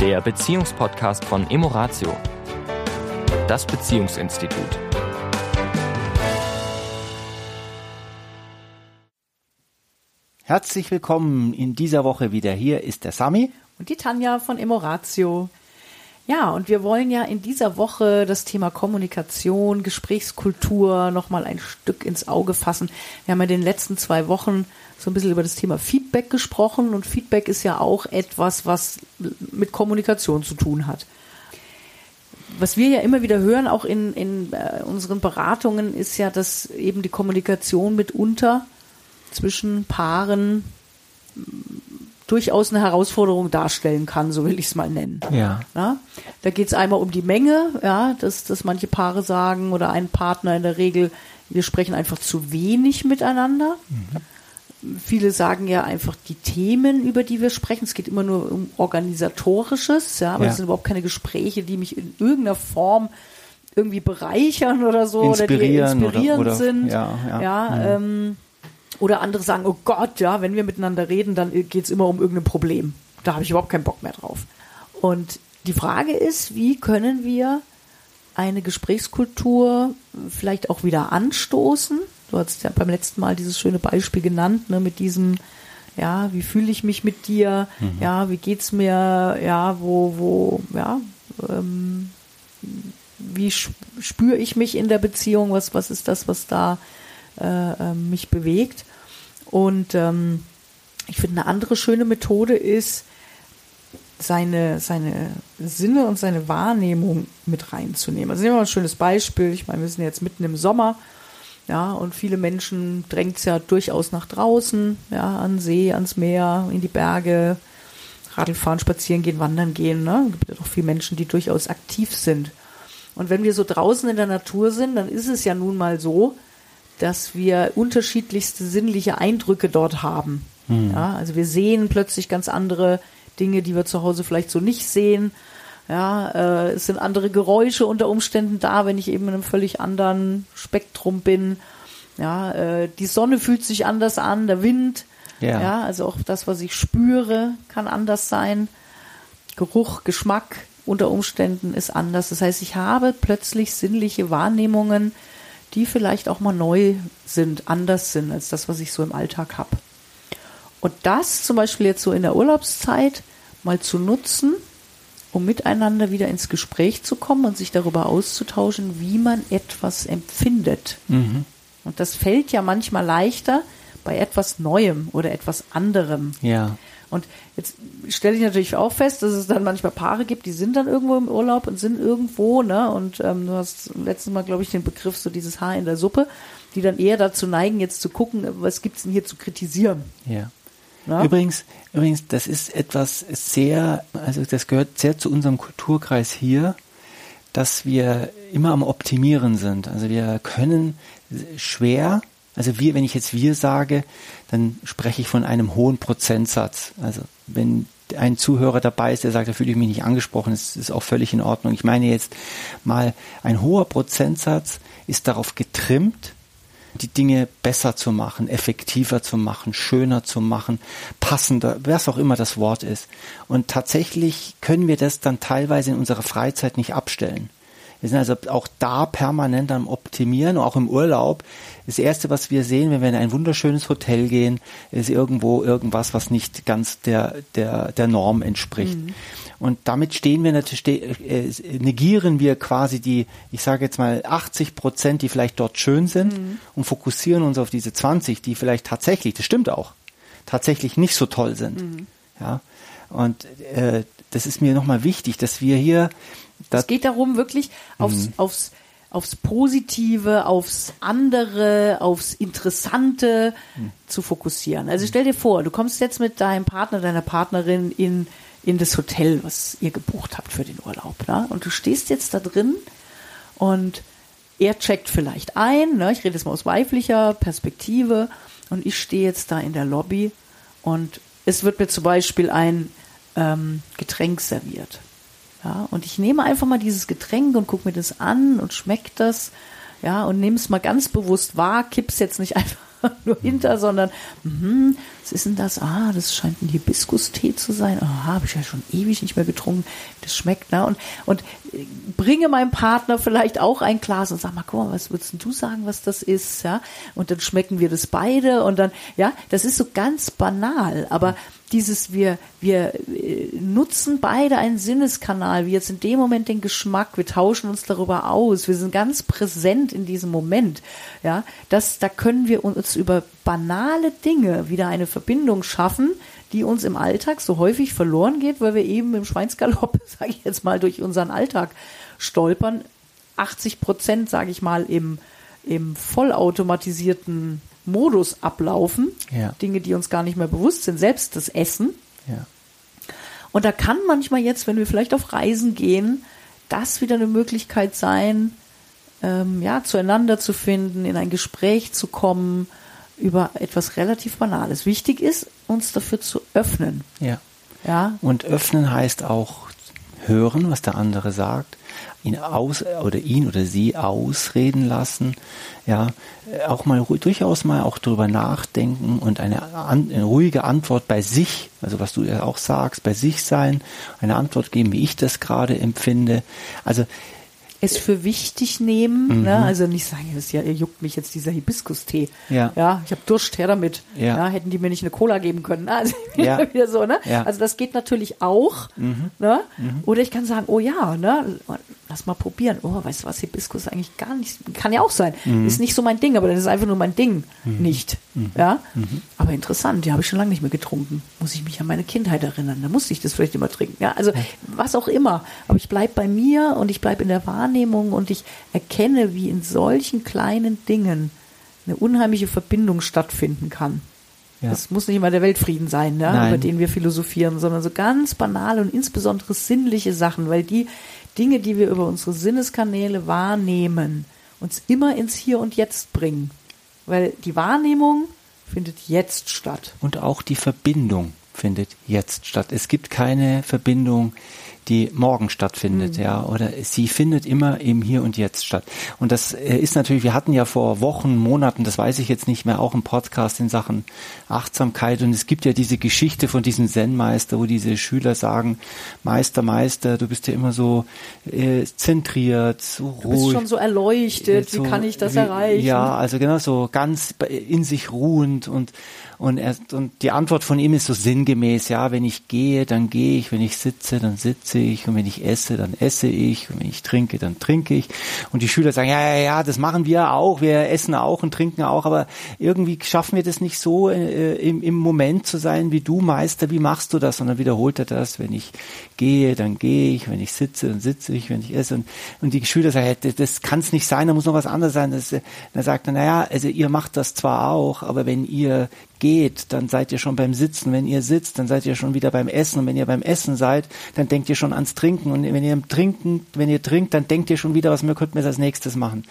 der Beziehungspodcast von Emoratio, das Beziehungsinstitut. Herzlich willkommen in dieser Woche wieder. Hier ist der Sami. Und die Tanja von Emoratio. Ja, und wir wollen ja in dieser Woche das Thema Kommunikation, Gesprächskultur nochmal ein Stück ins Auge fassen. Wir haben ja in den letzten zwei Wochen so ein bisschen über das Thema Feedback gesprochen und Feedback ist ja auch etwas, was mit Kommunikation zu tun hat. Was wir ja immer wieder hören, auch in, in äh, unseren Beratungen, ist ja, dass eben die Kommunikation mitunter zwischen Paaren durchaus eine Herausforderung darstellen kann, so will ich es mal nennen. Ja. ja? Da geht es einmal um die Menge, ja, dass, dass manche Paare sagen oder ein Partner in der Regel, wir sprechen einfach zu wenig miteinander. Mhm. Viele sagen ja einfach die Themen, über die wir sprechen. Es geht immer nur um organisatorisches, ja, aber es sind überhaupt keine Gespräche, die mich in irgendeiner Form irgendwie bereichern oder so oder die inspirierend oder, oder, sind. Ja, ja. ja mhm. ähm, oder andere sagen, oh Gott, ja, wenn wir miteinander reden, dann geht es immer um irgendein Problem. Da habe ich überhaupt keinen Bock mehr drauf. Und die Frage ist, wie können wir eine Gesprächskultur vielleicht auch wieder anstoßen? Du hast ja beim letzten Mal dieses schöne Beispiel genannt, ne, mit diesem, ja, wie fühle ich mich mit dir? Mhm. Ja, wie geht's mir? Ja, wo, wo, ja, ähm, wie spüre ich mich in der Beziehung? Was, was ist das, was da äh, ähm, mich bewegt? Und ähm, ich finde, eine andere schöne Methode ist, seine, seine Sinne und seine Wahrnehmung mit reinzunehmen. Also nehmen wir mal ein schönes Beispiel. Ich meine, wir sind jetzt mitten im Sommer, ja, und viele Menschen drängt es ja durchaus nach draußen, ja, an See, ans Meer, in die Berge, Radl fahren, spazieren gehen, wandern gehen. Ne? Es gibt ja doch viele Menschen, die durchaus aktiv sind. Und wenn wir so draußen in der Natur sind, dann ist es ja nun mal so, dass wir unterschiedlichste sinnliche Eindrücke dort haben. Mhm. Ja, also wir sehen plötzlich ganz andere Dinge, die wir zu Hause vielleicht so nicht sehen. Ja, äh, es sind andere Geräusche unter Umständen da, wenn ich eben in einem völlig anderen Spektrum bin. Ja, äh, die Sonne fühlt sich anders an, der Wind. Ja. ja, also auch das, was ich spüre, kann anders sein. Geruch, Geschmack unter Umständen ist anders. Das heißt, ich habe plötzlich sinnliche Wahrnehmungen, die vielleicht auch mal neu sind, anders sind als das, was ich so im Alltag habe. Und das zum Beispiel jetzt so in der Urlaubszeit mal zu nutzen, um miteinander wieder ins Gespräch zu kommen und sich darüber auszutauschen, wie man etwas empfindet. Mhm. Und das fällt ja manchmal leichter bei etwas Neuem oder etwas anderem. Ja. Und jetzt stelle ich natürlich auch fest, dass es dann manchmal Paare gibt, die sind dann irgendwo im Urlaub und sind irgendwo, ne? Und ähm, du hast letztes Mal, glaube ich, den Begriff so dieses Haar in der Suppe, die dann eher dazu neigen, jetzt zu gucken, was gibt's denn hier zu kritisieren. Ja. Na? Übrigens, übrigens, das ist etwas sehr, also das gehört sehr zu unserem Kulturkreis hier, dass wir immer am Optimieren sind. Also wir können schwer also wir, wenn ich jetzt wir sage, dann spreche ich von einem hohen Prozentsatz. Also wenn ein Zuhörer dabei ist, der sagt, da fühle ich mich nicht angesprochen, das ist auch völlig in Ordnung. Ich meine jetzt mal, ein hoher Prozentsatz ist darauf getrimmt, die Dinge besser zu machen, effektiver zu machen, schöner zu machen, passender, was auch immer das Wort ist. Und tatsächlich können wir das dann teilweise in unserer Freizeit nicht abstellen. Wir sind also auch da permanent am Optimieren, auch im Urlaub. Das Erste, was wir sehen, wenn wir in ein wunderschönes Hotel gehen, ist irgendwo irgendwas, was nicht ganz der, der, der Norm entspricht. Mhm. Und damit stehen wir natürlich, äh, negieren wir quasi die, ich sage jetzt mal 80 Prozent, die vielleicht dort schön sind mhm. und fokussieren uns auf diese 20, die vielleicht tatsächlich, das stimmt auch, tatsächlich nicht so toll sind. Mhm. Ja. Und äh, das ist mir nochmal wichtig, dass wir hier es geht darum, wirklich aufs, mhm. aufs, aufs Positive, aufs andere, aufs Interessante mhm. zu fokussieren. Also stell dir vor, du kommst jetzt mit deinem Partner, deiner Partnerin in, in das Hotel, was ihr gebucht habt für den Urlaub. Ne? Und du stehst jetzt da drin und er checkt vielleicht ein, ne? ich rede jetzt mal aus weiblicher Perspektive, und ich stehe jetzt da in der Lobby und es wird mir zum Beispiel ein ähm, Getränk serviert. Ja, und ich nehme einfach mal dieses Getränk und gucke mir das an und schmeckt das. Ja, und nehme es mal ganz bewusst wahr, kipp's jetzt nicht einfach nur hinter, sondern mh, was ist denn das? Ah, das scheint ein Hibiskus-Tee zu sein. Ah, habe ich ja schon ewig nicht mehr getrunken. Das schmeckt, ne? Und, und äh, bringe meinem Partner vielleicht auch ein Glas und sag mal, guck mal, was würdest du sagen, was das ist, ja? Und dann schmecken wir das beide und dann, ja, das ist so ganz banal, aber dieses wir wir äh, nutzen beide einen Sinneskanal, wie jetzt in dem Moment den Geschmack, wir tauschen uns darüber aus, wir sind ganz präsent in diesem Moment, ja, das da können wir uns über banale Dinge wieder eine Verbindung schaffen, die uns im Alltag so häufig verloren geht, weil wir eben im Schweinsgalopp, sage ich jetzt mal, durch unseren Alltag stolpern. 80 Prozent, sage ich mal, im, im vollautomatisierten Modus ablaufen. Ja. Dinge, die uns gar nicht mehr bewusst sind, selbst das Essen. Ja. Und da kann manchmal jetzt, wenn wir vielleicht auf Reisen gehen, das wieder eine Möglichkeit sein, ähm, ja, zueinander zu finden, in ein Gespräch zu kommen über etwas relativ Banales. Wichtig ist, uns dafür zu öffnen. Ja. Ja, Und öffnen heißt auch hören, was der andere sagt, ihn aus oder ihn oder sie ausreden lassen, ja, auch mal durchaus mal auch drüber nachdenken und eine, eine ruhige Antwort bei sich, also was du ja auch sagst, bei sich sein, eine Antwort geben, wie ich das gerade empfinde. Also es für wichtig nehmen, ne? also nicht sagen, das ja, ihr juckt mich jetzt dieser Hibiskus-Tee. Ja. ja, ich habe Durst, her damit. Ja. hätten die mir nicht eine Cola geben können. ne? Also Ja. wieder so, ne? Ja. Also das geht natürlich auch, ne? Oder ich kann sagen, oh ja, ne? Lass mal probieren. Oh, weißt du was, Hibiskus eigentlich gar nicht, kann ja auch sein. Ist nicht so mein Ding, aber das ist einfach nur mein Ding nicht. Ja. Aber interessant, die habe ich schon lange nicht mehr getrunken. Muss ich mich an meine Kindheit erinnern. Da musste ich das vielleicht immer trinken. Ja, also was auch immer. Aber ich bleibe bei mir und ich bleibe in der Wahrnehmung und ich erkenne, wie in solchen kleinen Dingen eine unheimliche Verbindung stattfinden kann. Ja. Das muss nicht immer der Weltfrieden sein, ne, über den wir philosophieren, sondern so ganz banale und insbesondere sinnliche Sachen, weil die Dinge, die wir über unsere Sinneskanäle wahrnehmen, uns immer ins Hier und Jetzt bringen. Weil die Wahrnehmung findet jetzt statt. Und auch die Verbindung findet jetzt statt. Es gibt keine Verbindung, die morgen stattfindet, ja, oder sie findet immer im Hier und Jetzt statt. Und das äh, ist natürlich, wir hatten ja vor Wochen, Monaten, das weiß ich jetzt nicht mehr, auch einen Podcast in Sachen Achtsamkeit und es gibt ja diese Geschichte von diesem Zen-Meister, wo diese Schüler sagen, Meister, Meister, du bist ja immer so äh, zentriert, so Du bist ruhig. schon so erleuchtet, So wie kann ich das wie- erreichen? Ja, also genau so ganz in sich ruhend und und, er, und die Antwort von ihm ist so sinngemäß, ja, wenn ich gehe, dann gehe ich, wenn ich sitze, dann sitze ich und wenn ich esse, dann esse ich und wenn ich trinke, dann trinke ich. Und die Schüler sagen, ja, ja, ja, das machen wir auch, wir essen auch und trinken auch, aber irgendwie schaffen wir das nicht so äh, im, im Moment zu sein wie du, Meister, wie machst du das? Und dann wiederholt er das, wenn ich gehe, dann gehe ich, wenn ich sitze, dann sitze ich, wenn ich esse. Und, und die Schüler sagen, ja, das, kann es nicht sein, da muss noch was anderes sein. Das, äh, dann sagt er, naja, also ihr macht das zwar auch, aber wenn ihr geht, dann seid ihr schon beim Sitzen. Wenn ihr sitzt, dann seid ihr schon wieder beim Essen. Und wenn ihr beim Essen seid, dann denkt ihr schon ans Trinken. Und wenn ihr im Trinken, wenn ihr trinkt, dann denkt ihr schon wieder, was wir könnten wir als nächstes machen.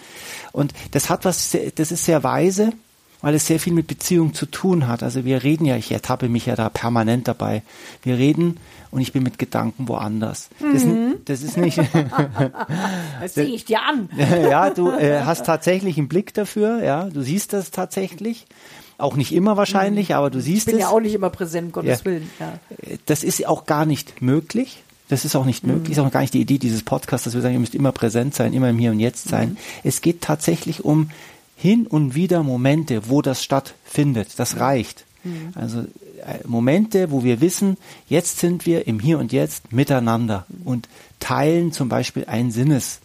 Und das hat was, das ist sehr weise, weil es sehr viel mit Beziehung zu tun hat. Also wir reden ja, ich ertappe mich ja da permanent dabei. Wir reden und ich bin mit Gedanken woanders. Das, das ist nicht, Das sehe ich dir an. ja, du äh, hast tatsächlich einen Blick dafür, ja, du siehst das tatsächlich. Auch nicht immer wahrscheinlich, aber du siehst Ich bin es. ja auch nicht immer präsent, um Gottes Ja. Willen. Ja. das ist auch gar nicht möglich. Das ist auch nicht möglich, ist auch gar nicht die Idee dieses Podcasts, dass wir sagen, ihr müsst immer präsent sein, immer im Hier und Jetzt sein. Es geht tatsächlich um hin und wieder Momente, wo das stattfindet. Das reicht. Also äh, Momente, wo wir wissen, jetzt sind wir im Hier und Jetzt miteinander und teilen zum Beispiel einen Sinnes.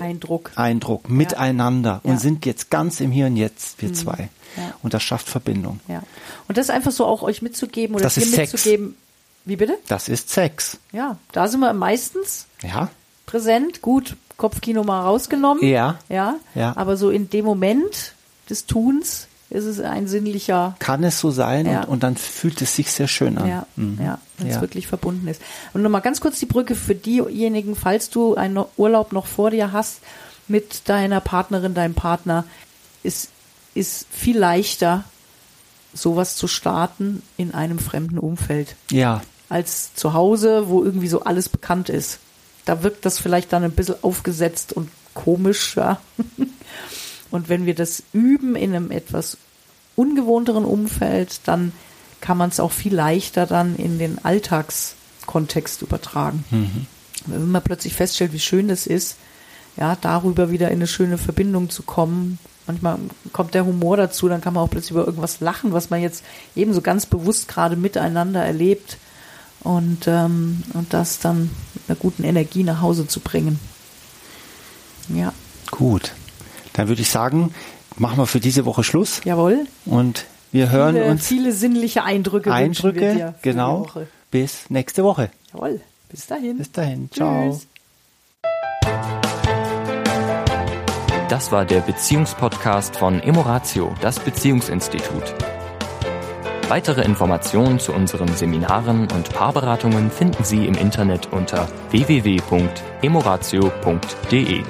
Eindruck. Eindruck miteinander Ja. und sind jetzt ganz im Hier und Jetzt, wir zwei. Ja. Und das schafft Verbindung. Ja. Und das einfach so auch euch mitzugeben oder Das dir ist Sex. mitzugeben. Wie bitte? Das ist Sex. Ja, da sind wir meistens Ja. präsent. Gut, Kopfkino mal rausgenommen. Ja. Ja. Ja. Aber so in dem Moment des Tuns ist es ein sinnlicher, Kann es so sein Ja. und, und dann fühlt es sich sehr schön an. ja, Mhm. ja, wenn es Ja. wirklich verbunden ist. Und nochmal ganz kurz die Brücke für diejenigen, falls du einen Urlaub noch vor dir hast mit deiner Partnerin, deinem Partner, ist, ist viel leichter, sowas zu starten in einem fremden Umfeld. Ja, als zu Hause, wo irgendwie so alles bekannt ist. Da wirkt das vielleicht dann ein bisschen aufgesetzt und komisch, ja. Und wenn wir das üben in einem etwas ungewohnteren Umfeld, dann kann man es auch viel leichter dann in den Alltagskontext übertragen. Mhm. Wenn man plötzlich feststellt, wie schön das ist, ja, darüber wieder in eine schöne Verbindung zu kommen. Manchmal kommt der Humor dazu, dann kann man auch plötzlich über irgendwas lachen, was man jetzt ebenso ganz bewusst gerade miteinander erlebt und, ähm, und das dann mit einer guten Energie nach Hause zu bringen. Ja. Gut. Dann würde ich sagen, machen wir für diese Woche Schluss. Jawohl. Und wir hören viele, uns. Viele sinnliche Eindrücke. Eindrücke, genau. Bis nächste Woche. Jawohl. Bis dahin. Bis dahin. Ciao. Das war der Beziehungspodcast von Emoratio, das Beziehungsinstitut. Weitere Informationen zu unseren Seminaren und Paarberatungen finden Sie im Internet unter www.emoratio.de.